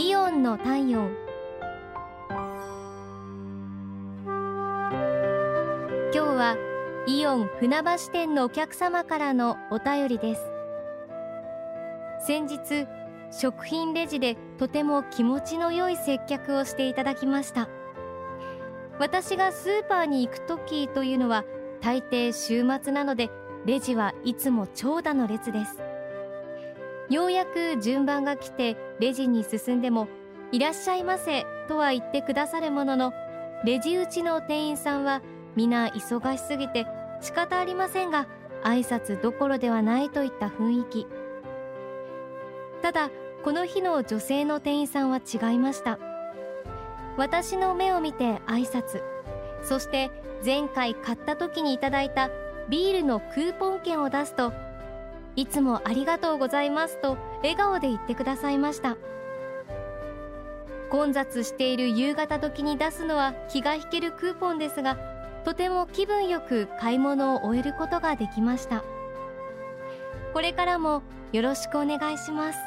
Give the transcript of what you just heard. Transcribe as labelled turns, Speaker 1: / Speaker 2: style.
Speaker 1: イオンの体温。今日はイオン船橋店のお客様からのお便りです。先日食品レジでとても気持ちの良い接客をしていただきました。私がスーパーに行く時というのは大抵週末なのでレジはいつも長蛇の列です。ようやく順番が来てレジに進んでもいらっしゃいませとは言ってくださるもののレジ打ちの店員さんは皆忙しすぎて仕方ありませんが挨拶どころではないといった雰囲気。ただこの日の女性の店員さんは違いました。私の目を見て挨拶。そして前回買った時にいただいたビールのクーポン券を出すといつもありがとうございますと笑顔で言ってくださいました。混雑している夕方時に出すのは気が引けるクーポンですがとても気分よく買い物を終えることができました。これからもよろしくお願いします。